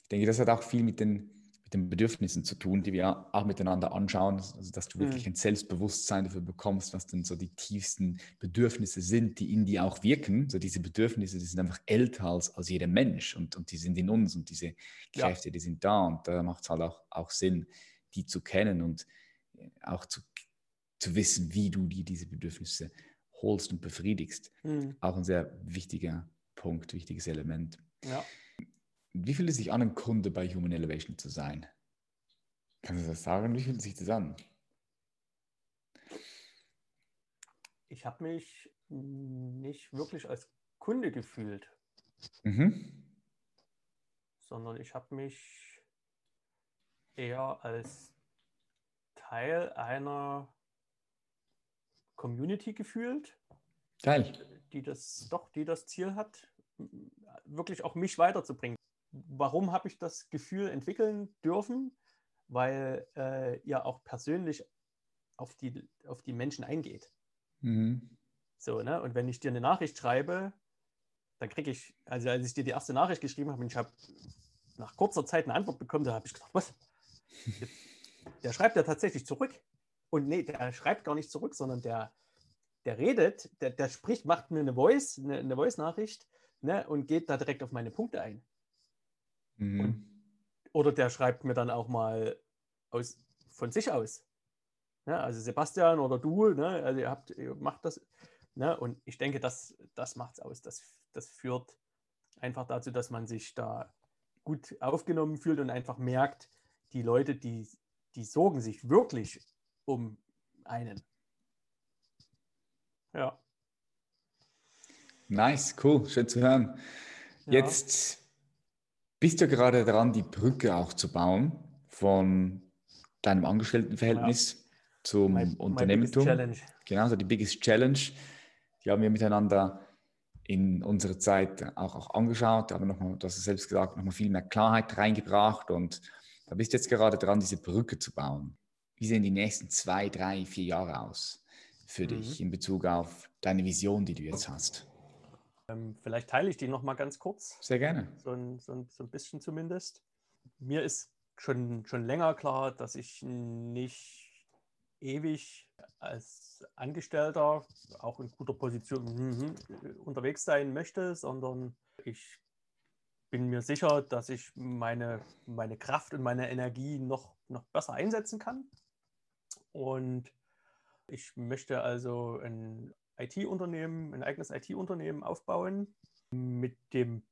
ich denke, das hat auch viel mit den, mit den Bedürfnissen zu tun, die wir auch miteinander anschauen, also dass du wirklich mhm. ein Selbstbewusstsein dafür bekommst, was denn so die tiefsten Bedürfnisse sind, die in dir auch wirken. So diese Bedürfnisse, die sind einfach älter als, als jeder Mensch und, und die sind in uns und diese Kräfte, ja. die sind da und da macht es halt auch, auch Sinn, die zu kennen und auch zu, zu wissen, wie du dir diese Bedürfnisse holst und befriedigst. Mhm. Auch ein sehr wichtiger Punkt, wichtiges Element. Ja. Wie fühlt es sich an, ein Kunde bei Human Elevation zu sein? Kannst du das sagen? Wie fühlt sich das an? Ich habe mich nicht wirklich als Kunde gefühlt, mhm. sondern ich habe mich eher als Teil einer Community gefühlt, Geil. die das doch, die das Ziel hat, wirklich auch mich weiterzubringen warum habe ich das Gefühl entwickeln dürfen? Weil äh, ihr auch persönlich auf die, auf die Menschen eingeht. Mhm. So, ne? Und wenn ich dir eine Nachricht schreibe, dann kriege ich, also als ich dir die erste Nachricht geschrieben habe, und ich habe nach kurzer Zeit eine Antwort bekommen, da habe ich gedacht, was? Der schreibt ja tatsächlich zurück. Und nee, der schreibt gar nicht zurück, sondern der, der redet, der, der spricht, macht mir eine Voice, eine, eine Voice-Nachricht ne, und geht da direkt auf meine Punkte ein. Mhm. Und, oder der schreibt mir dann auch mal aus, von sich aus. Ja, also Sebastian oder du, ne, also ihr habt, ihr macht das. Ne, und ich denke, das, das macht es aus. Das, das führt einfach dazu, dass man sich da gut aufgenommen fühlt und einfach merkt, die Leute, die, die sorgen sich wirklich um einen. Ja. Nice, cool, schön zu hören. Ja. Jetzt bist du gerade dran, die Brücke auch zu bauen von deinem Angestelltenverhältnis ja. zum my, Unternehmertum. My genau, so die biggest challenge. Die haben wir miteinander in unserer Zeit auch, auch angeschaut, aber nochmal, du hast es selbst gesagt, nochmal viel mehr Klarheit reingebracht und da bist du jetzt gerade dran, diese Brücke zu bauen. Wie sehen die nächsten zwei, drei, vier Jahre aus für mhm. dich in Bezug auf deine Vision, die du jetzt hast? Ähm, vielleicht teile ich die noch mal ganz kurz. Sehr gerne. So ein, so ein, so ein bisschen zumindest. Mir ist schon, schon länger klar, dass ich nicht ewig als Angestellter, auch in guter Position mhm, unterwegs sein möchte, sondern ich bin mir sicher, dass ich meine, meine Kraft und meine Energie noch, noch besser einsetzen kann. Und ich möchte also ein IT-Unternehmen, ein eigenes IT-Unternehmen aufbauen mit dem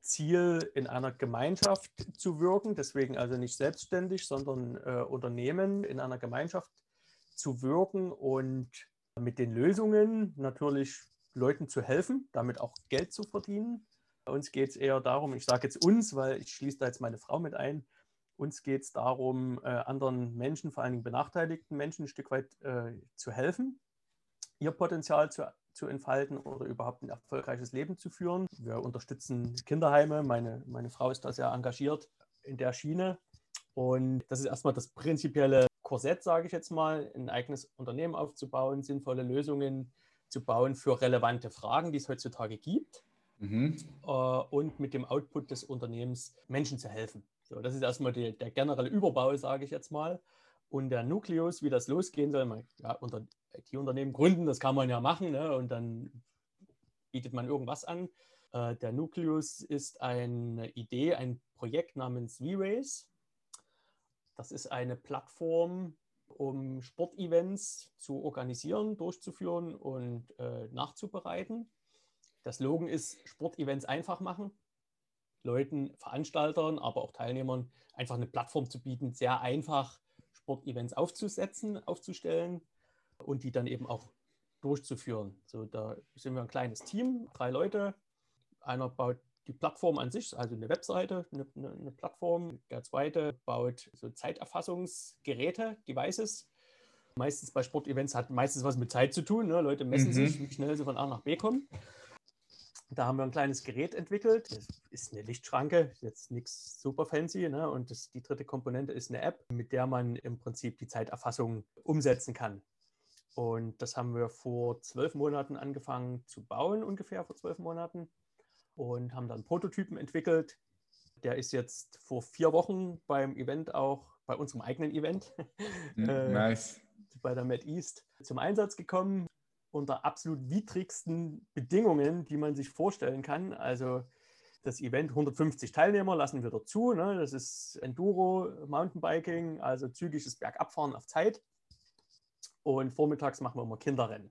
Ziel, in einer Gemeinschaft zu wirken, deswegen also nicht selbstständig, sondern äh, Unternehmen in einer Gemeinschaft zu wirken und mit den Lösungen natürlich Leuten zu helfen, damit auch Geld zu verdienen. Bei uns geht es eher darum, ich sage jetzt uns, weil ich schließe da jetzt meine Frau mit ein, uns geht es darum, äh, anderen Menschen, vor allen Dingen benachteiligten Menschen, ein Stück weit äh, zu helfen ihr Potenzial zu, zu entfalten oder überhaupt ein erfolgreiches Leben zu führen. Wir unterstützen Kinderheime. Meine, meine Frau ist da sehr engagiert in der Schiene. Und das ist erstmal das prinzipielle Korsett, sage ich jetzt mal, ein eigenes Unternehmen aufzubauen, sinnvolle Lösungen zu bauen für relevante Fragen, die es heutzutage gibt. Mhm. Äh, und mit dem Output des Unternehmens Menschen zu helfen. So, das ist erstmal die, der generelle Überbau, sage ich jetzt mal. Und der Nukleus, wie das losgehen soll, man, ja, unter IT-Unternehmen gründen, das kann man ja machen ne? und dann bietet man irgendwas an. Äh, der Nukleus ist eine Idee, ein Projekt namens V-Race. Das ist eine Plattform, um Sportevents zu organisieren, durchzuführen und äh, nachzubereiten. Der Slogan ist Sportevents einfach machen. Leuten, Veranstaltern, aber auch Teilnehmern einfach eine Plattform zu bieten, sehr einfach Sportevents aufzusetzen, aufzustellen und die dann eben auch durchzuführen. So, da sind wir ein kleines Team, drei Leute. Einer baut die Plattform an sich, also eine Webseite, eine, eine, eine Plattform. Der zweite baut so Zeiterfassungsgeräte, Devices. Meistens bei Sportevents hat meistens was mit Zeit zu tun. Ne? Leute messen mhm. sich, wie schnell sie von A nach B kommen. Da haben wir ein kleines Gerät entwickelt. Das ist eine Lichtschranke, jetzt nichts super fancy. Ne? Und das, die dritte Komponente ist eine App, mit der man im Prinzip die Zeiterfassung umsetzen kann. Und das haben wir vor zwölf Monaten angefangen zu bauen, ungefähr vor zwölf Monaten. Und haben dann Prototypen entwickelt. Der ist jetzt vor vier Wochen beim Event auch, bei unserem eigenen Event, Mhm, äh, nice. bei der Med East, zum Einsatz gekommen. Unter absolut widrigsten Bedingungen, die man sich vorstellen kann. Also das Event 150 Teilnehmer lassen wir dazu. Ne? Das ist Enduro, Mountainbiking, also zügiges Bergabfahren auf Zeit. Und vormittags machen wir immer Kinderrennen.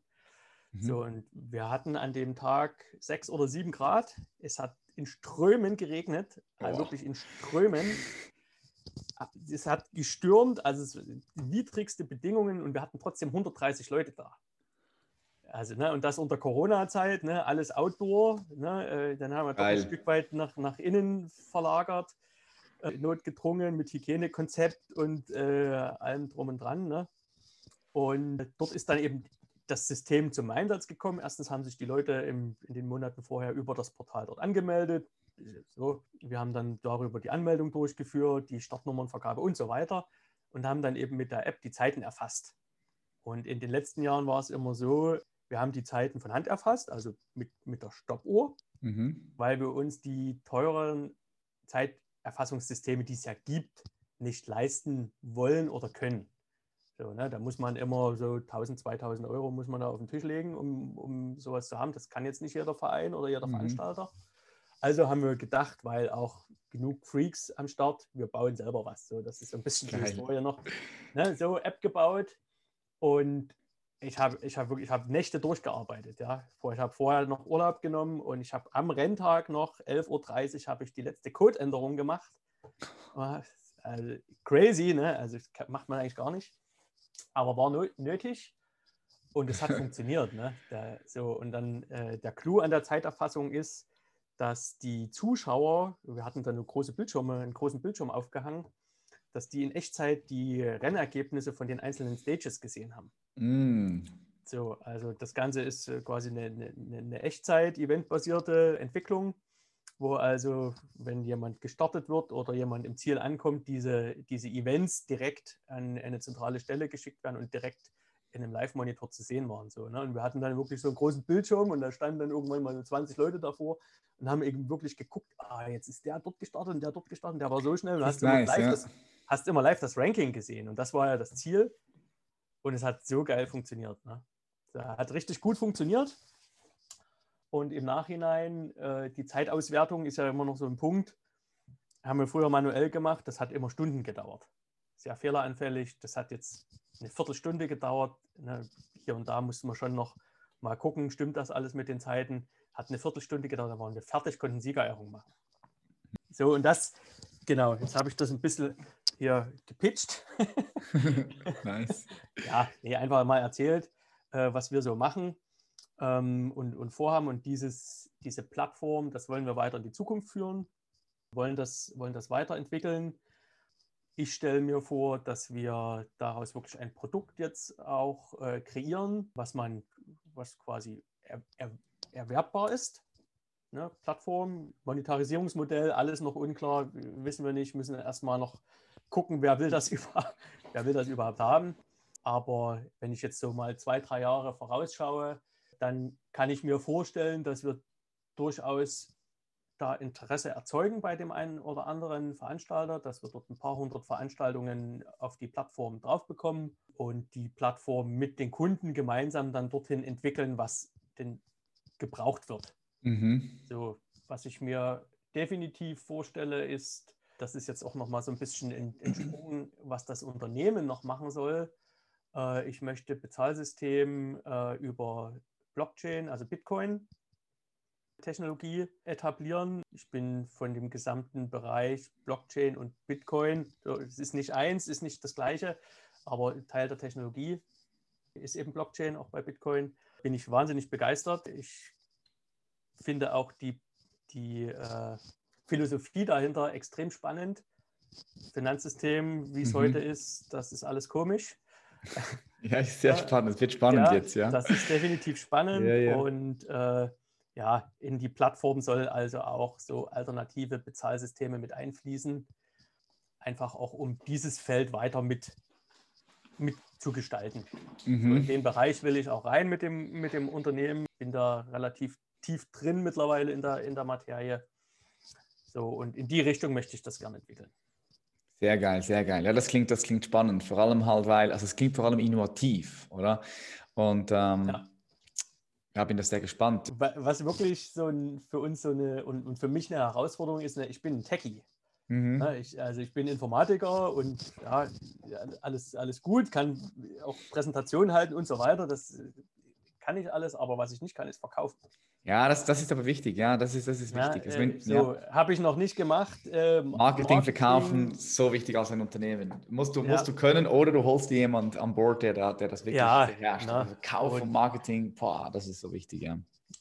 Mhm. So, und wir hatten an dem Tag sechs oder sieben Grad. Es hat in Strömen geregnet, also Boah. wirklich in Strömen. Es hat gestürmt, also widrigste Bedingungen und wir hatten trotzdem 130 Leute da. Also, ne, und das unter Corona-Zeit, ne, alles Outdoor. Ne, äh, dann haben wir doch ein. Stück weit nach, nach innen verlagert, äh, notgedrungen mit Hygienekonzept und äh, allem drum und dran. Ne? Und dort ist dann eben das System zum Einsatz gekommen. Erstens haben sich die Leute im, in den Monaten vorher über das Portal dort angemeldet. So, wir haben dann darüber die Anmeldung durchgeführt, die Startnummernvergabe und so weiter und haben dann eben mit der App die Zeiten erfasst. Und in den letzten Jahren war es immer so, wir haben die Zeiten von Hand erfasst, also mit, mit der Stoppuhr, Mhm. weil wir uns die teuren Zeiterfassungssysteme, die es ja gibt, nicht leisten wollen oder können. So, ne, da muss man immer so 1000, 2000 Euro muss man da auf den Tisch legen, um, um sowas zu haben. Das kann jetzt nicht jeder Verein oder jeder Mhm. Veranstalter. Also haben wir gedacht, weil auch genug Freaks am Start, wir bauen selber was. So, das ist so ein bisschen die Geil. Historie noch. Ne, so App gebaut und ich habe ich hab wirklich, ich habe Nächte durchgearbeitet. Ja. Ich habe vorher noch Urlaub genommen und ich habe am Renntag noch 11.30 Uhr habe ich die letzte Codeänderung gemacht. Ah, Also, crazy, ne? Also macht man eigentlich gar nicht. Aber war no nötig und es hat funktioniert. Ne? Der, so, und dann äh, der Clou an der Zeiterfassung ist, dass die Zuschauer, wir hatten da eine große Bildschirme, einen großen Bildschirm aufgehangen, dass die in Echtzeit die Rennergebnisse von den einzelnen Stages gesehen haben. Mm. So, also das Ganze ist äh, quasi eine, eine, eine Echtzeit-eventbasierte Entwicklung, wo also, wenn jemand gestartet wird oder jemand im Ziel ankommt, diese, diese Events direkt an eine zentrale Stelle geschickt werden und direkt in einem Live-Monitor zu sehen waren. So, ne? Und wir hatten dann wirklich so einen großen Bildschirm und da standen dann irgendwann mal so 20 Leute davor und haben eben wirklich geguckt, ah, jetzt ist der dort gestartet und der dort gestartet, und der war so schnell. Und hast immer nice, live ja. das, hast immer live das Ranking gesehen. Und das war ja das Ziel. Und es hat so geil funktioniert. Ne? Das hat richtig gut funktioniert. Und im Nachhinein, äh, die Zeitauswertung ist ja immer noch so ein Punkt. Haben wir früher manuell gemacht, das hat immer Stunden gedauert. Sehr fehleranfällig. Das hat jetzt eine Viertelstunde gedauert. Ne? Hier und da mussten wir schon noch mal gucken, stimmt das alles mit den Zeiten. Hat eine Viertelstunde gedauert, dann waren wir fertig, konnten Siegerehrung machen. So, und das, genau, jetzt habe ich das ein bisschen hier gepitcht. nice. ja, nee, einfach mal erzählt, äh, was wir so machen ähm, und, und vorhaben. Und dieses, diese Plattform, das wollen wir weiter in die Zukunft führen, wollen das, wollen das weiterentwickeln. Ich stelle mir vor, dass wir daraus wirklich ein Produkt jetzt auch äh, kreieren, was man, was quasi er, er, erwerbbar ist. Ne? Plattform, Monetarisierungsmodell, alles noch unklar, wissen wir nicht, müssen erstmal noch gucken, wer will das überhaupt, wer will das überhaupt haben. Aber wenn ich jetzt so mal zwei, drei Jahre vorausschaue, dann kann ich mir vorstellen, dass wir durchaus da Interesse erzeugen bei dem einen oder anderen Veranstalter, dass wir dort ein paar hundert Veranstaltungen auf die Plattform drauf bekommen und die Plattform mit den Kunden gemeinsam dann dorthin entwickeln, was denn gebraucht wird. Mhm. So, was ich mir definitiv vorstelle, ist, das ist jetzt auch noch mal so ein bisschen entsprungen, was das Unternehmen noch machen soll. Äh, ich möchte Bezahlsystem äh, über Blockchain, also Bitcoin, Technologie etablieren. Ich bin von dem gesamten Bereich Blockchain und Bitcoin, es ist nicht eins, ist nicht das gleiche, aber Teil der Technologie ist eben Blockchain, auch bei Bitcoin. Bin ich wahnsinnig begeistert. Ich finde auch die, die äh, Philosophie dahinter extrem spannend. Finanzsystem, wie es Mhm. heute ist, das ist alles komisch. Ja, ist sehr Ja, spannend. Es wird spannend Ja, jetzt, ja. Das ist definitiv spannend Ja, und äh, ja, in die Plattform soll also auch so alternative Bezahlsysteme mit einfließen. Einfach auch, um dieses Feld weiter mit, mit zu gestalten. So in Mhm. den Bereich will ich auch rein mit dem, mit dem Unternehmen. Bin da relativ tief drin mittlerweile in der, in der Materie. So, und in die Richtung möchte ich das gerne entwickeln. Sehr geil, sehr geil. Ja, das klingt, das klingt spannend. Vor allem halt, weil, also es klingt vor allem innovativ, oder? Und ähm, ja. ja, bin das sehr gespannt. Was wirklich so ein, für uns so eine und, und für mich eine Herausforderung ist, ne, ich bin ein Techie. Mhm. Ja, ich, also ich bin Informatiker und ja, alles, alles gut, kann auch Präsentationen halten und so weiter. Das kann ich alles, aber was ich nicht kann, ist verkaufen. Ja, das, das ist aber wichtig, ja, das ist, das ist wichtig. Ja, äh, so ja. habe ich noch nicht gemacht. Äh, Marketing, Marketing, verkaufen, so wichtig als ein Unternehmen. Musst du, ja. musst du können oder du holst dir jemand an Bord, der, der das wirklich ja, beherrscht. Also Kauf und, und Marketing, boah, das ist so wichtig, ja.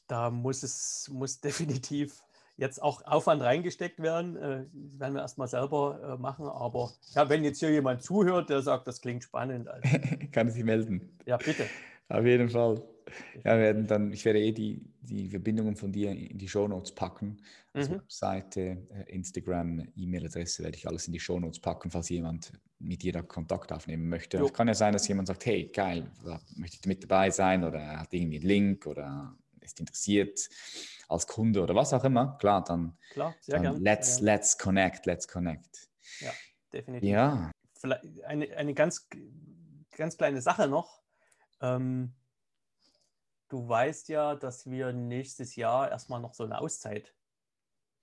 Da muss es muss definitiv jetzt auch Aufwand reingesteckt werden. Äh, werden wir erstmal selber äh, machen. Aber ja, wenn jetzt hier jemand zuhört, der sagt, das klingt spannend. Also. Kann sich melden. Ja, bitte. Auf jeden Fall. Ja, werden dann, ich werde eh die, die Verbindungen von dir in die Shownotes packen. Also mhm. Seite, äh, Instagram, E-Mail-Adresse werde ich alles in die Shownotes packen, falls jemand mit dir da Kontakt aufnehmen möchte. Es kann ja sein, dass jemand sagt, hey, geil, möchte ich mit dabei sein oder er hat irgendwie einen Link oder ist interessiert als Kunde oder was auch immer. Klar, dann, Klar, sehr dann let's, ja. let's connect, let's connect. Ja, definitiv. Ja. Vielleicht eine, eine ganz, ganz kleine Sache noch. Ähm, du weißt ja, dass wir nächstes Jahr erstmal noch so eine Auszeit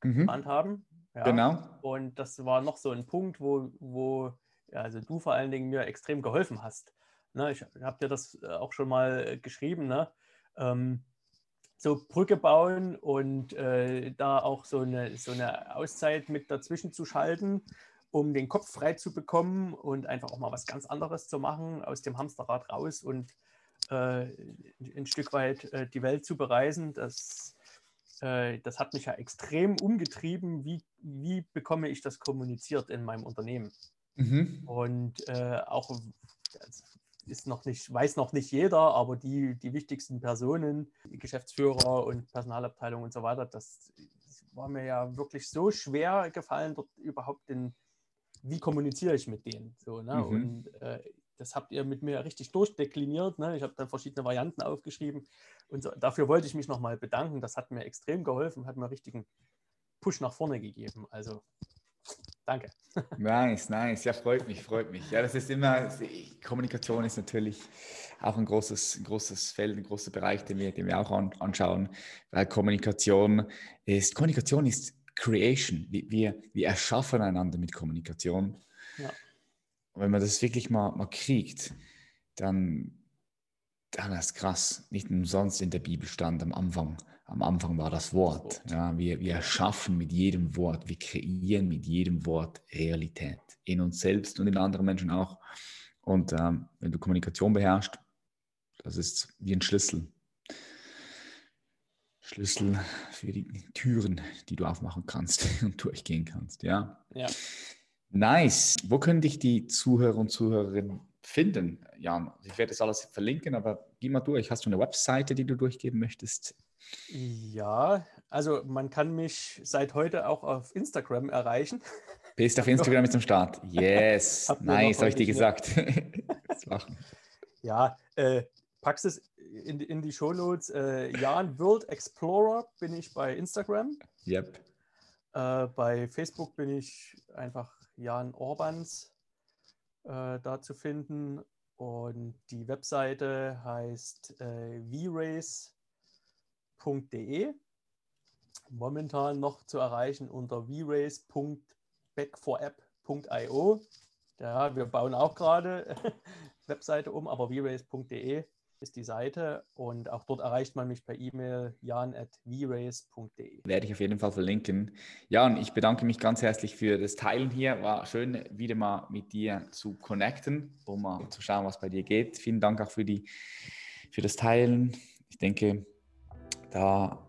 mhm. geplant haben. Ja. Genau. Und das war noch so ein Punkt, wo, wo also du vor allen Dingen mir extrem geholfen hast. Ne, ich habe dir das äh, auch schon mal geschrieben. Ne? Ähm, so Brücke bauen und äh, da auch so eine, so eine Auszeit mit dazwischen zu schalten, um den Kopf frei zu bekommen und einfach auch mal was ganz anderes zu machen, aus dem Hamsterrad raus und ein Stück weit äh, die Welt zu bereisen. Das, äh, das hat mich ja extrem umgetrieben. Wie, wie bekomme ich das kommuniziert in meinem Unternehmen? Mhm. Und äh, auch ist noch nicht, weiß noch nicht jeder, aber die, die wichtigsten Personen, die Geschäftsführer und Personalabteilung und so weiter, das, das war mir ja wirklich so schwer gefallen, dort überhaupt den, wie kommuniziere ich mit denen? So, ne? Mhm. Und äh, das habt ihr mit mir richtig durchdekliniert. Ne? Ich habe dann verschiedene Varianten aufgeschrieben. Und so, dafür wollte ich mich nochmal bedanken. Das hat mir extrem geholfen, hat mir richtigen Push nach vorne gegeben. Also danke. Nice, nice. Ja, freut mich, freut mich. Ja, das ist immer, Kommunikation ist natürlich auch ein großes, großes Feld, ein großer Bereich, den wir, den wir auch an, anschauen, weil Kommunikation ist, Kommunikation ist Creation. Wir, wir erschaffen einander mit Kommunikation. Ja. Wenn man das wirklich mal, mal kriegt, dann, dann ist es krass. Nicht umsonst in der Bibel stand am Anfang, am Anfang war das Wort. Ja, wir, wir erschaffen mit jedem Wort, wir kreieren mit jedem Wort Realität. In uns selbst und in anderen Menschen auch. Und ähm, wenn du Kommunikation beherrschst, das ist wie ein Schlüssel. Schlüssel für die Türen, die du aufmachen kannst und durchgehen kannst. Ja. ja. Nice. Wo können dich die Zuhörer und Zuhörerinnen finden, Jan? Ich werde das alles verlinken, aber geh mal durch. Hast du eine Webseite, die du durchgeben möchtest? Ja, also man kann mich seit heute auch auf Instagram erreichen. Bist auf Instagram ist am Start. Yes. nice, habe ich dir gesagt. ja, äh, packst es in, in die Shownotes. Äh, Jan World Explorer bin ich bei Instagram. Yep. Äh, bei Facebook bin ich einfach Jan Orbans äh, da zu finden. Und die Webseite heißt äh, vrace.de. Momentan noch zu erreichen unter vrace.backforapp.io. Ja, wir bauen auch gerade Webseite um, aber vrace.de ist die Seite und auch dort erreicht man mich per E-Mail jan.vrace.de. Werde ich auf jeden Fall verlinken. Jan, ich bedanke mich ganz herzlich für das Teilen hier. War schön, wieder mal mit dir zu connecten, um mal zu schauen, was bei dir geht. Vielen Dank auch für, die, für das Teilen. Ich denke, da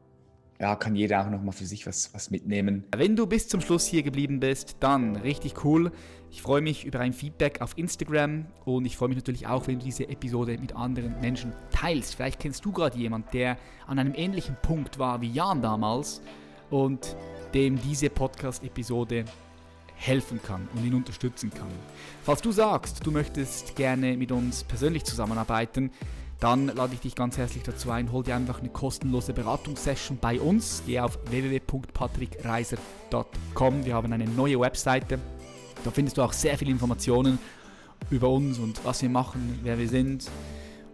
ja, kann jeder auch nochmal für sich was, was mitnehmen. Wenn du bis zum Schluss hier geblieben bist, dann richtig cool. Ich freue mich über ein Feedback auf Instagram und ich freue mich natürlich auch, wenn du diese Episode mit anderen Menschen teilst. Vielleicht kennst du gerade jemanden, der an einem ähnlichen Punkt war wie Jan damals und dem diese Podcast-Episode helfen kann und ihn unterstützen kann. Falls du sagst, du möchtest gerne mit uns persönlich zusammenarbeiten, dann lade ich dich ganz herzlich dazu ein, hol dir einfach eine kostenlose Beratungssession bei uns. Geh auf www.patrickreiser.com. Wir haben eine neue Webseite. Da findest du auch sehr viele Informationen über uns und was wir machen, wer wir sind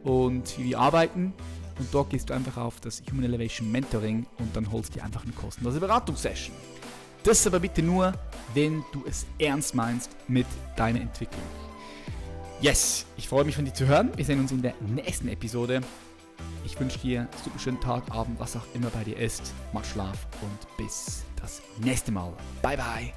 und wie wir arbeiten. Und dort gehst du einfach auf das Human Elevation Mentoring und dann holst du dir einfach eine kostenlose Beratungssession. Das aber bitte nur, wenn du es ernst meinst mit deiner Entwicklung. Yes, ich freue mich von dir zu hören. Wir sehen uns in der nächsten Episode. Ich wünsche dir einen super schönen Tag, Abend, was auch immer bei dir ist. Mach Schlaf und bis das nächste Mal. Bye bye.